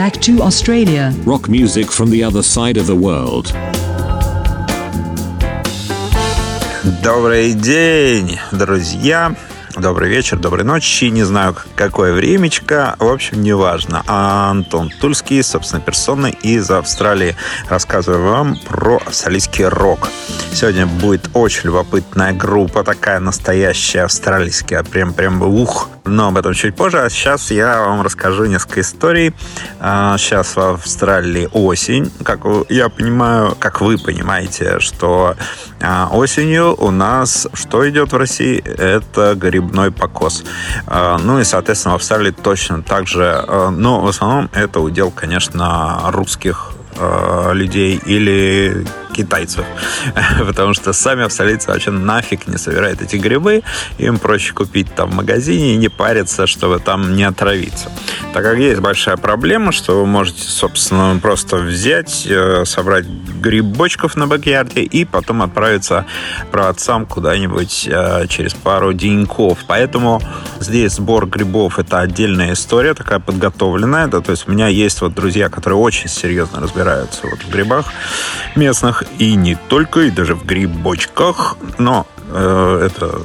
back to Australia. Rock music from the other side of the world. Добрый день, друзья. Добрый вечер, доброй ночи. Не знаю, какое времечко. В общем, неважно. А Антон Тульский, собственно, персоной из Австралии. Рассказываю вам про австралийский рок. Сегодня будет очень любопытная группа, такая настоящая австралийская. Прям, прям ух. Но об этом чуть позже. А сейчас я вам расскажу несколько историй. Сейчас в Австралии осень. Как я понимаю, как вы понимаете, что а, осенью у нас что идет в России? Это грибной покос. А, ну и, соответственно, в Австралии точно так же. А, но в основном это удел, конечно, русских людей или китайцев. Потому что сами австралийцы вообще нафиг не собирают эти грибы. Им проще купить там в магазине и не париться, чтобы там не отравиться. Так как есть большая проблема, что вы можете, собственно, просто взять, э, собрать грибочков на бэкьярде и потом отправиться праотцам куда-нибудь э, через пару деньков. Поэтому здесь сбор грибов это отдельная история, такая подготовленная. Да, то есть у меня есть вот друзья, которые очень серьезно разбираются вот в грибах местных и не только, и даже в грибочках. Но э, это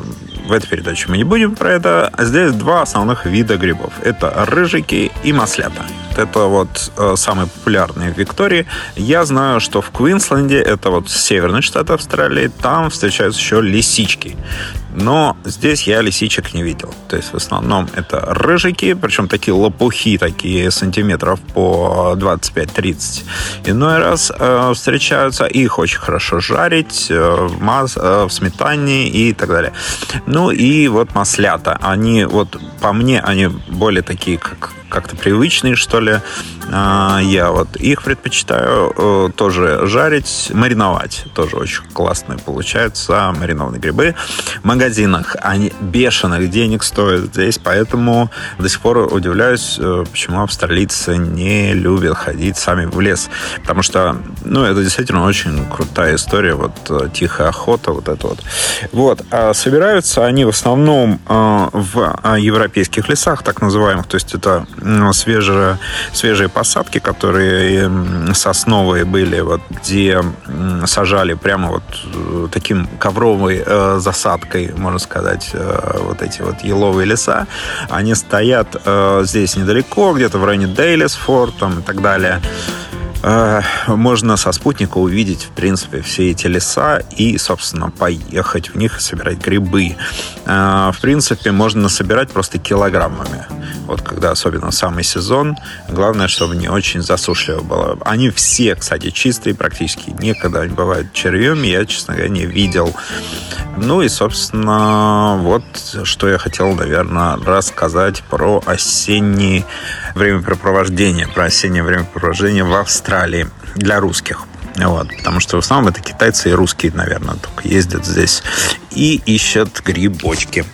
в этой передаче мы не будем про это. Здесь два основных вида грибов. Это рыжики и маслята. Это вот э, самые популярные в Виктории. Я знаю, что в Квинсленде, это вот северный штат Австралии, там встречаются еще лисички. Но здесь я лисичек не видел. То есть в основном это рыжики, причем такие лопухи, такие сантиметров по 25-30. Иной раз э, встречаются, их очень хорошо жарить э, в, маз, э, в сметане и так далее. Ну и вот маслята. Они вот по мне, они более такие, как как-то привычные, что ли. А, я вот их предпочитаю э, тоже жарить, мариновать. Тоже очень классные получаются маринованные грибы. В магазинах они бешеных денег стоят здесь, поэтому до сих пор удивляюсь, э, почему австралийцы не любят ходить сами в лес. Потому что, ну, это действительно очень крутая история, вот э, тихая охота, вот это вот. Вот. А собираются они в основном в европейских лесах, так называемых, то есть это свежие, свежие посадки, которые сосновые были, вот, где сажали прямо вот э, таким ковровой э, засадкой, можно сказать, э, вот эти вот еловые леса. Они стоят э, здесь недалеко, где-то в районе Дейлисфорд там, и так далее. Э, можно со спутника увидеть, в принципе, все эти леса и, собственно, поехать в них и собирать грибы. Э, в принципе, можно собирать просто килограммами. Вот когда особенно самый сезон, главное, чтобы не очень засушливо было. Они все, кстати, чистые практически. Никогда не бывают червем. Я, честно говоря, не видел. Ну и, собственно, вот что я хотел, наверное, рассказать про осеннее времяпрепровождение, про осеннее времяпрепровождение в Австралии для русских. Вот, потому что в основном это китайцы и русские, наверное, только ездят здесь и ищут грибочки.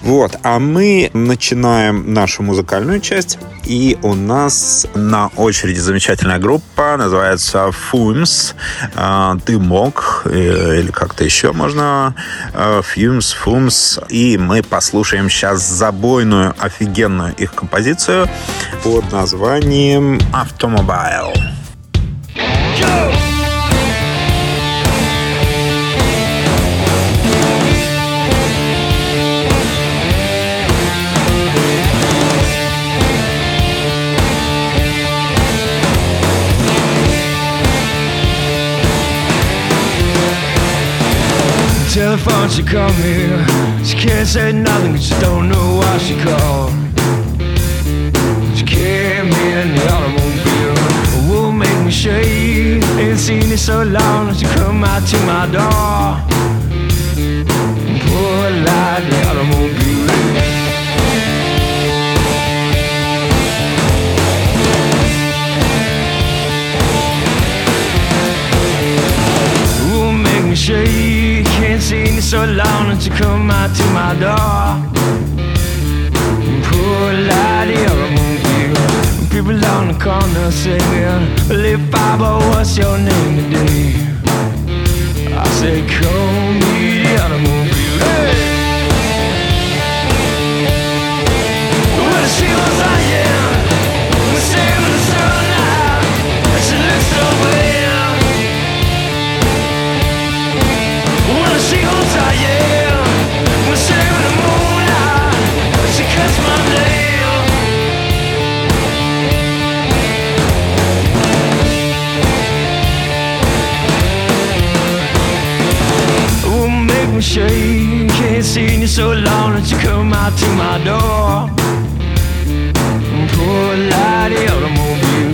Вот, а мы начинаем нашу музыкальную часть, и у нас на очереди замечательная группа, называется Fumes, Дымок, э, или как-то еще можно, Fumes, Fumes, и мы послушаем сейчас забойную, офигенную их композицию под названием «Автомобиль». Go! Telephone, she called me. She can't say nothing, cause she don't know why she called. Seen it so long. She come out to my door. Pull light the automobile. shake seen you so long that you come out to my door. On the corner singing, Live Bible, what's your name today? I say, call me the automobile. Hey! Well, she was long you come out to my door. Poor light automobile.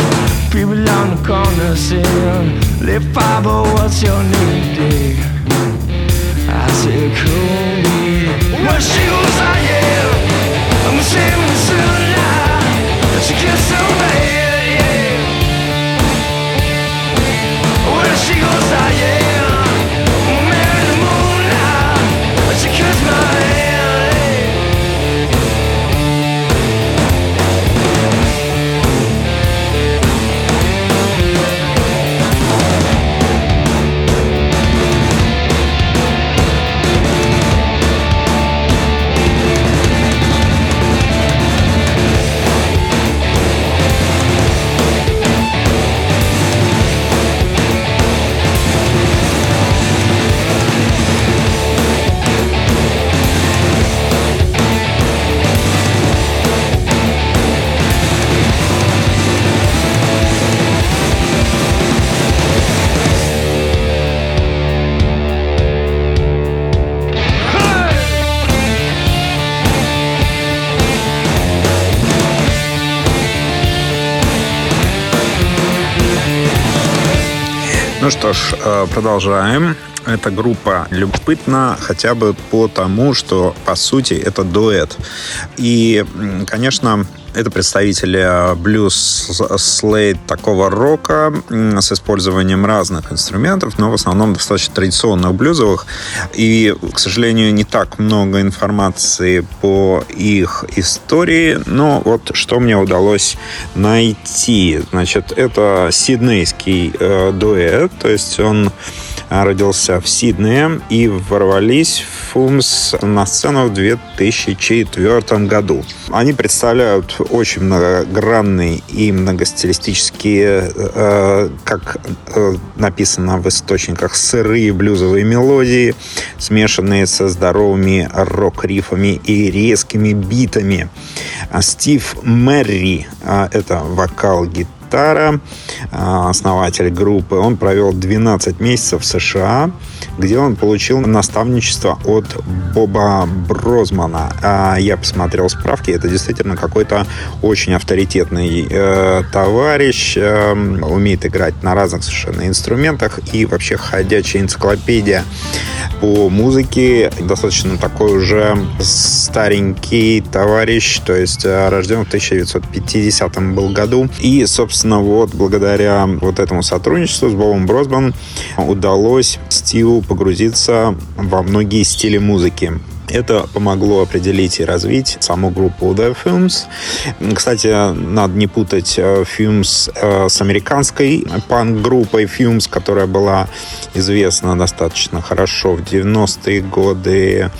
People on the corner saying, Lit fiber, oh, what's your name, dear? I said, call me. Well, she goes, I am. I'm saving Ну что ж, э, продолжаем. Эта группа любопытна хотя бы потому, что, по сути, это дуэт. И, конечно, это представители блюз слейд такого рока с использованием разных инструментов, но в основном достаточно традиционных блюзовых. И, к сожалению, не так много информации по их истории, но вот что мне удалось найти. Значит, это сиднейский э, дуэт, то есть он родился в Сиднее и ворвались в Фумс на сцену в 2004 году. Они представляют очень многогранный и многостилистические, э, как э, написано в источниках, сырые блюзовые мелодии, смешанные со здоровыми рок-рифами и резкими битами. А Стив Мэри, а, это вокал гитара, а, основатель группы. Он провел 12 месяцев в США, где он получил наставничество от Боба Брозмана. А, Я посмотрел справки, это действительно какой-то очень авторитетный э, товарищ, э, умеет играть на разных совершенно инструментах и вообще ходячая энциклопедия по музыке. Достаточно такой уже старенький товарищ, то есть э, рожден в 1950 был году. И, собственно, вот благодаря вот этому сотрудничеству с Бобом Бросбан удалось Стиву погрузиться во многие стили музыки. Это помогло определить и развить саму группу The Films. Кстати, надо не путать э, Films э, с американской панк-группой Films, которая была известна достаточно хорошо в 90-е годы.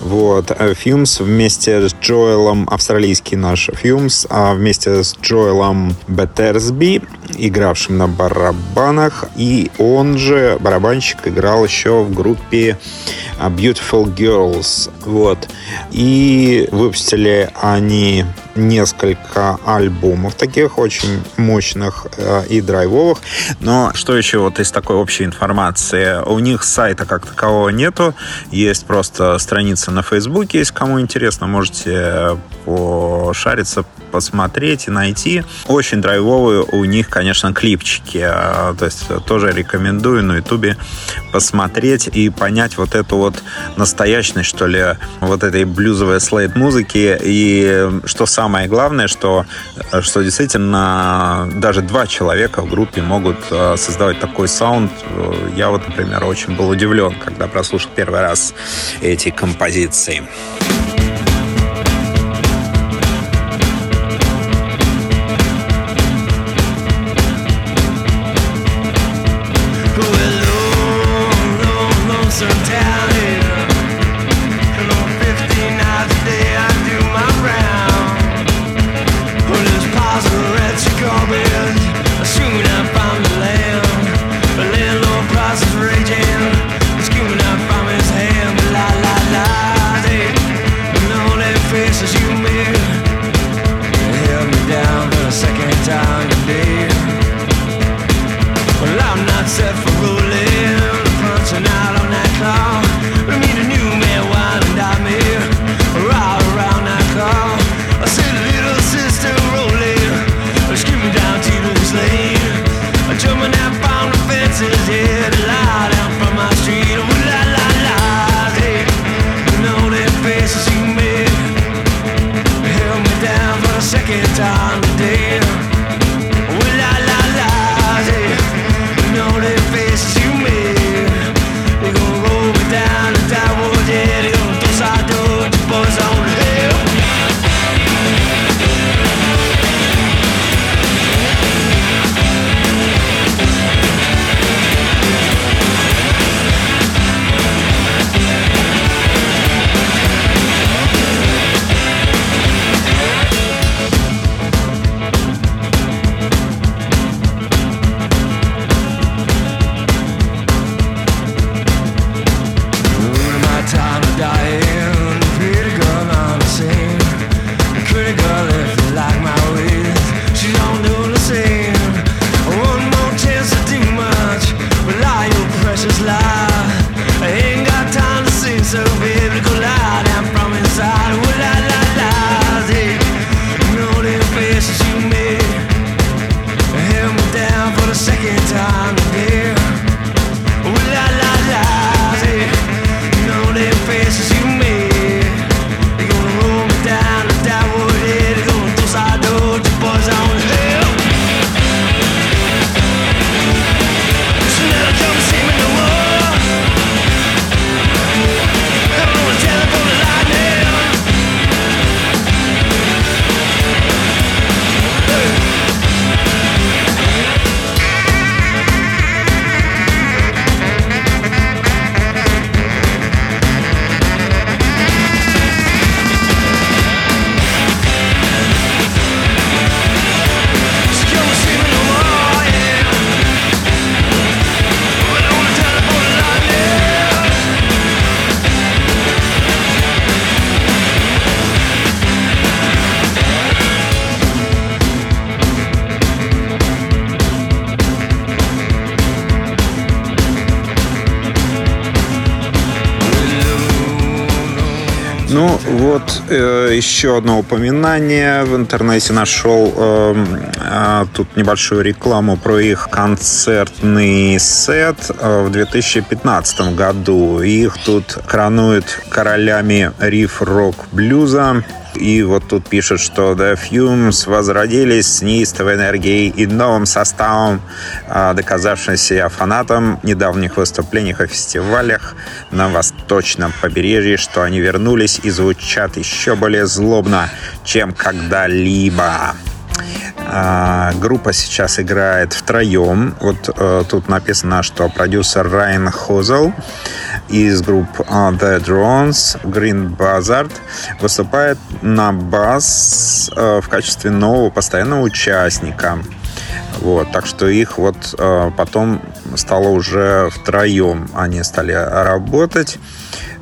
Вот. Э, Films вместе с Джоэлом, австралийский наш Films, а вместе с Джоэлом Беттерсби, игравшим на барабанах, и он же, барабанщик, играл еще в группе Beautiful Girls. Вот. И выпустили они несколько альбомов таких очень мощных э, и драйвовых. Но что еще вот из такой общей информации? У них сайта как такового нету. Есть просто страница на Фейсбуке. Если кому интересно, можете пошариться, посмотреть и найти. Очень драйвовые у них, конечно, клипчики. Э, То есть тоже рекомендую на Ютубе посмотреть и понять вот эту вот настоящность, что ли, вот этой блюзовой слейд-музыки. И что самое главное, что, что действительно даже два человека в группе могут э, создавать такой саунд. Я вот, например, очень был удивлен, когда прослушал первый раз эти композиции. э, еще одно упоминание в интернете нашел э, тут небольшую рекламу про их концертный сет э, в 2015 году. Их тут коронуют королями риф-рок-блюза. И вот тут пишут, что The Fumes возродились с неистовой энергией и новым составом, а, доказавшим себя фанатам недавних выступлениях и фестивалях на восточном побережье, что они вернулись и звучат еще более злобно, чем когда-либо. А, группа сейчас играет втроем. Вот э, тут написано, что продюсер Райан Хозел из групп The Drones, Green Buzzard выступает на бас uh, в качестве нового постоянного участника. Вот, так что их вот uh, потом стало уже втроем. Они стали работать.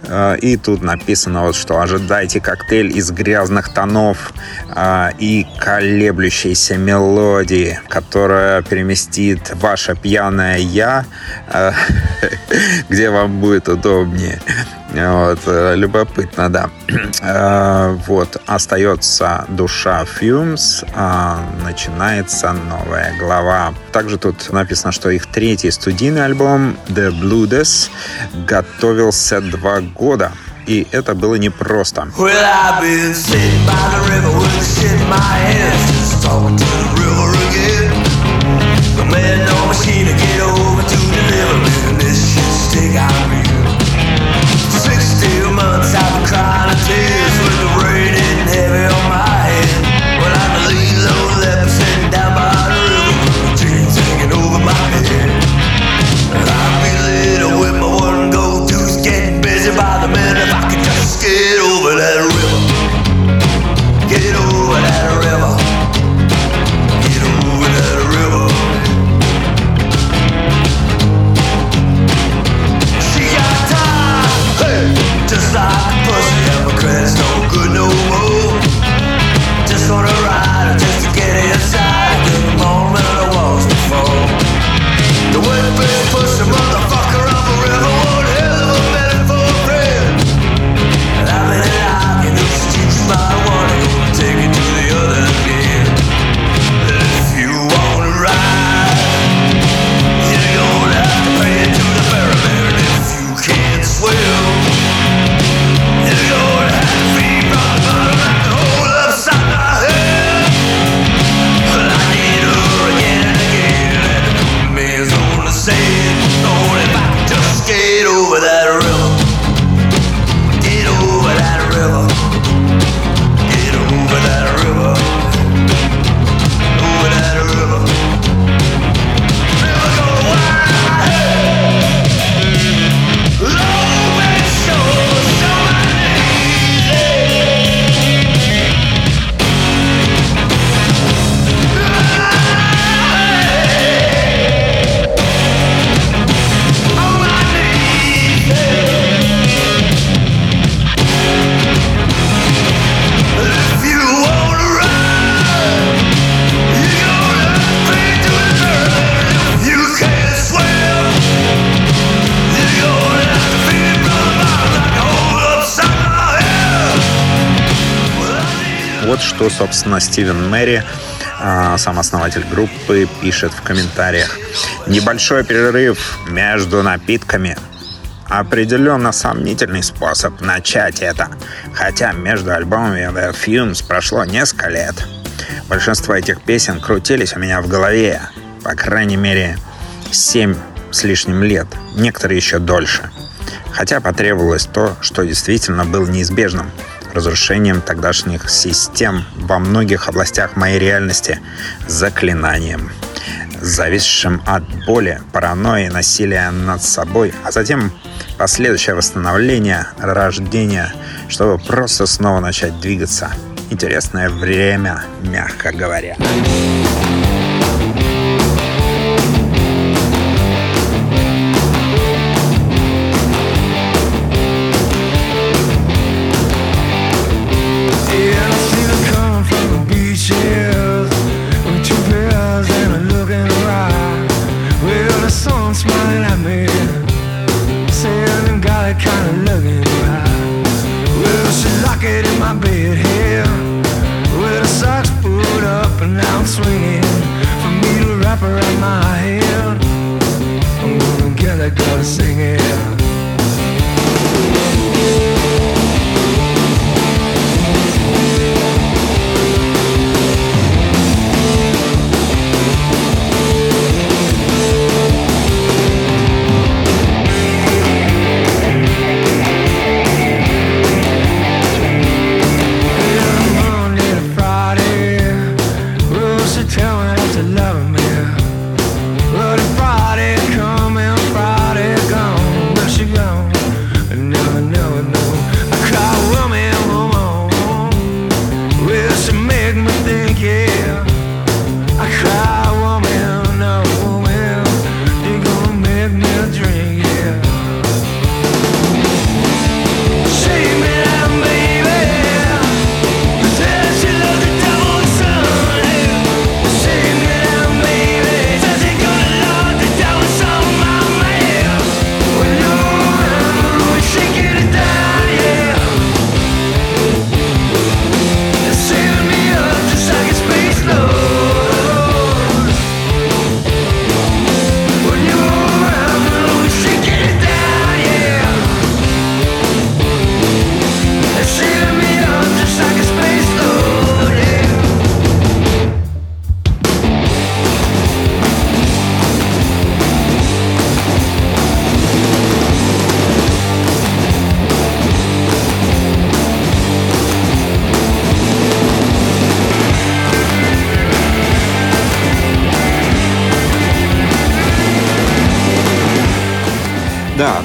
А, и тут написано вот, что ожидайте коктейль из грязных тонов э, и колеблющейся мелодии, которая переместит ваше пьяное «я», э, где вам будет удобнее. Вот, э, любопытно, да. Вот, остается душа Fumes, а начинается новая глава. Также тут написано, что их третий студийный альбом The Bludes готовился два года. И это было непросто. Well, что, собственно, Стивен Мэри, а, сам основатель группы, пишет в комментариях. Небольшой перерыв между напитками определенно сомнительный способ начать это. Хотя между альбомами The Fumes прошло несколько лет. Большинство этих песен крутились у меня в голове. По крайней мере, семь с лишним лет. Некоторые еще дольше. Хотя потребовалось то, что действительно было неизбежным разрушением тогдашних систем во многих областях моей реальности, заклинанием, зависшим от боли, паранойи, насилия над собой, а затем последующее восстановление, рождение, чтобы просто снова начать двигаться. Интересное время, мягко говоря.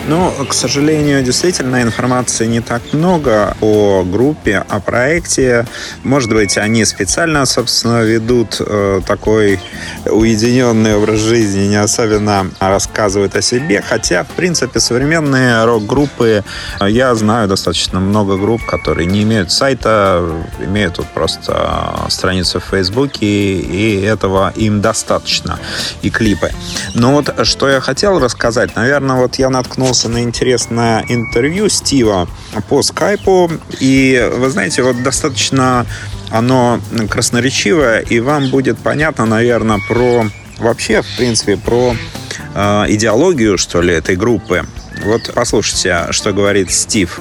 Ну, к сожалению, действительно информации не так много о группе, о проекте. Может быть, они специально, собственно, ведут э, такой уединенный образ жизни, не особенно рассказывают о себе. Хотя, в принципе, современные рок-группы, э, я знаю достаточно много групп, которые не имеют сайта, имеют вот просто страницу в Фейсбуке, и этого им достаточно, и клипы. Но вот что я хотел рассказать, наверное, вот я наткнулся наткнулся на интересное интервью Стива по скайпу. И, вы знаете, вот достаточно оно красноречивое, и вам будет понятно, наверное, про вообще, в принципе, про э, идеологию, что ли, этой группы. Вот послушайте, что говорит Стив.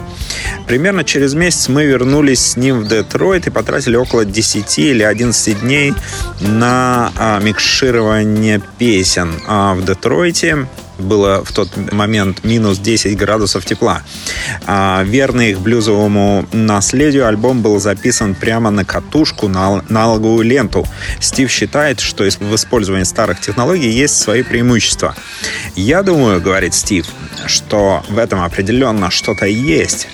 Примерно через месяц мы вернулись с ним в Детройт и потратили около 10 или 11 дней на а, микширование песен а, в Детройте было в тот момент минус 10 градусов тепла. А, верный их блюзовому наследию альбом был записан прямо на катушку, на аналоговую ленту. Стив считает, что в использовании старых технологий есть свои преимущества. Я думаю, говорит Стив, что в этом определенно что-то есть.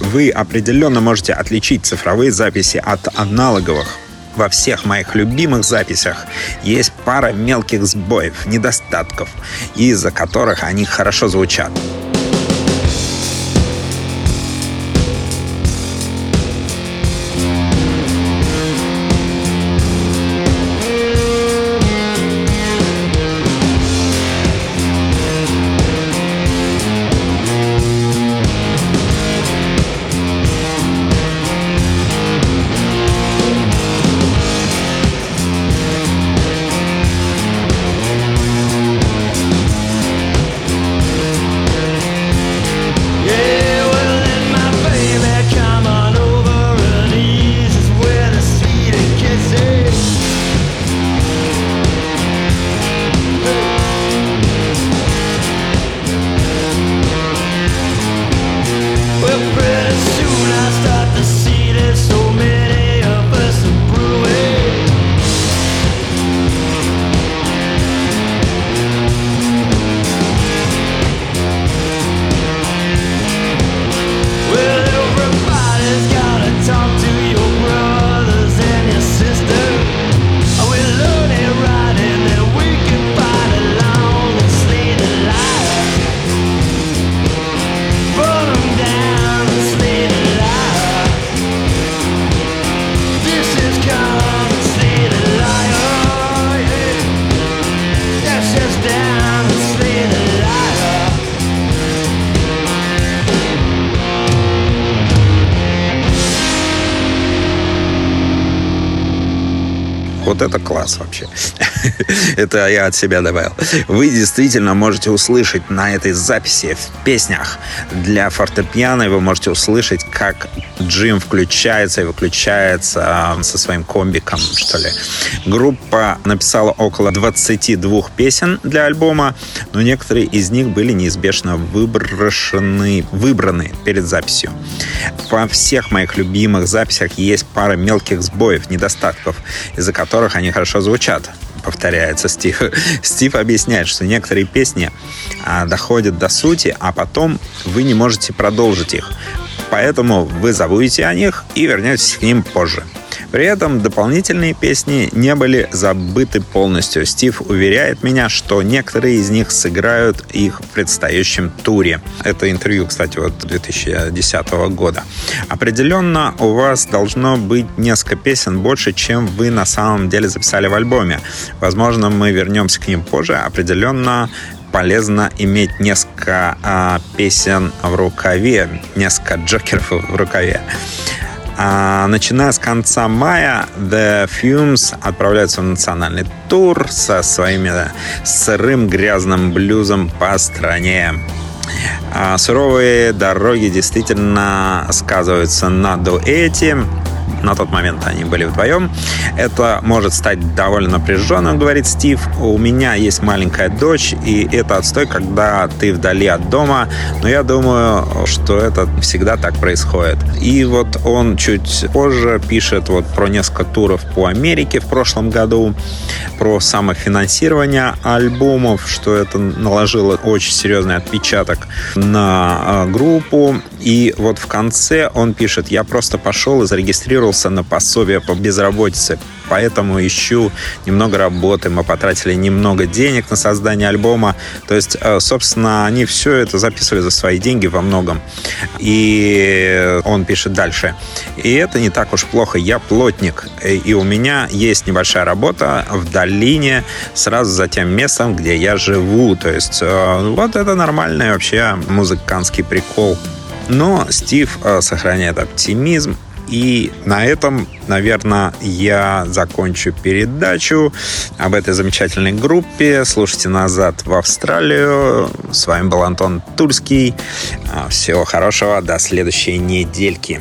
Вы определенно можете отличить цифровые записи от аналоговых во всех моих любимых записях есть пара мелких сбоев, недостатков, из-за которых они хорошо звучат. Это я от себя добавил. Вы действительно можете услышать на этой записи в песнях для фортепиано, вы можете услышать, как Джим включается и выключается а, со своим комбиком, что ли. Группа написала около 22 песен для альбома, но некоторые из них были неизбежно выброшены, выбраны перед записью. Во всех моих любимых записях есть пара мелких сбоев, недостатков, из-за которых они хорошо звучат повторяется Стив. Стив объясняет, что некоторые песни а, доходят до сути, а потом вы не можете продолжить их. Поэтому вы забудете о них и вернетесь к ним позже. При этом дополнительные песни не были забыты полностью. Стив уверяет меня, что некоторые из них сыграют их в предстоящем туре. Это интервью, кстати, вот 2010 года. Определенно у вас должно быть несколько песен больше, чем вы на самом деле записали в альбоме. Возможно, мы вернемся к ним позже. Определенно полезно иметь несколько а, песен в рукаве, несколько джокеров в рукаве. А, начиная с конца мая The Fumes отправляются в национальный тур со своими сырым грязным блюзом по стране. А, суровые дороги действительно сказываются на дуэте. На тот момент они были вдвоем. Это может стать довольно напряженным, говорит Стив. У меня есть маленькая дочь, и это отстой, когда ты вдали от дома. Но я думаю, что это всегда так происходит. И вот он чуть позже пишет вот про несколько туров по Америке в прошлом году, про самофинансирование альбомов, что это наложило очень серьезный отпечаток на а, группу. И вот в конце он пишет, я просто пошел и зарегистрировался на пособие по безработице, поэтому ищу немного работы, мы потратили немного денег на создание альбома, то есть, э, собственно, они все это записывали за свои деньги во многом. И он пишет дальше, и это не так уж плохо, я плотник, и у меня есть небольшая работа в долине, сразу за тем местом, где я живу, то есть, э, вот это нормальный вообще музыкантский прикол. Но Стив э, сохраняет оптимизм. И на этом, наверное, я закончу передачу об этой замечательной группе. Слушайте назад в Австралию. С вами был Антон Тульский. Э, всего хорошего. До следующей недельки.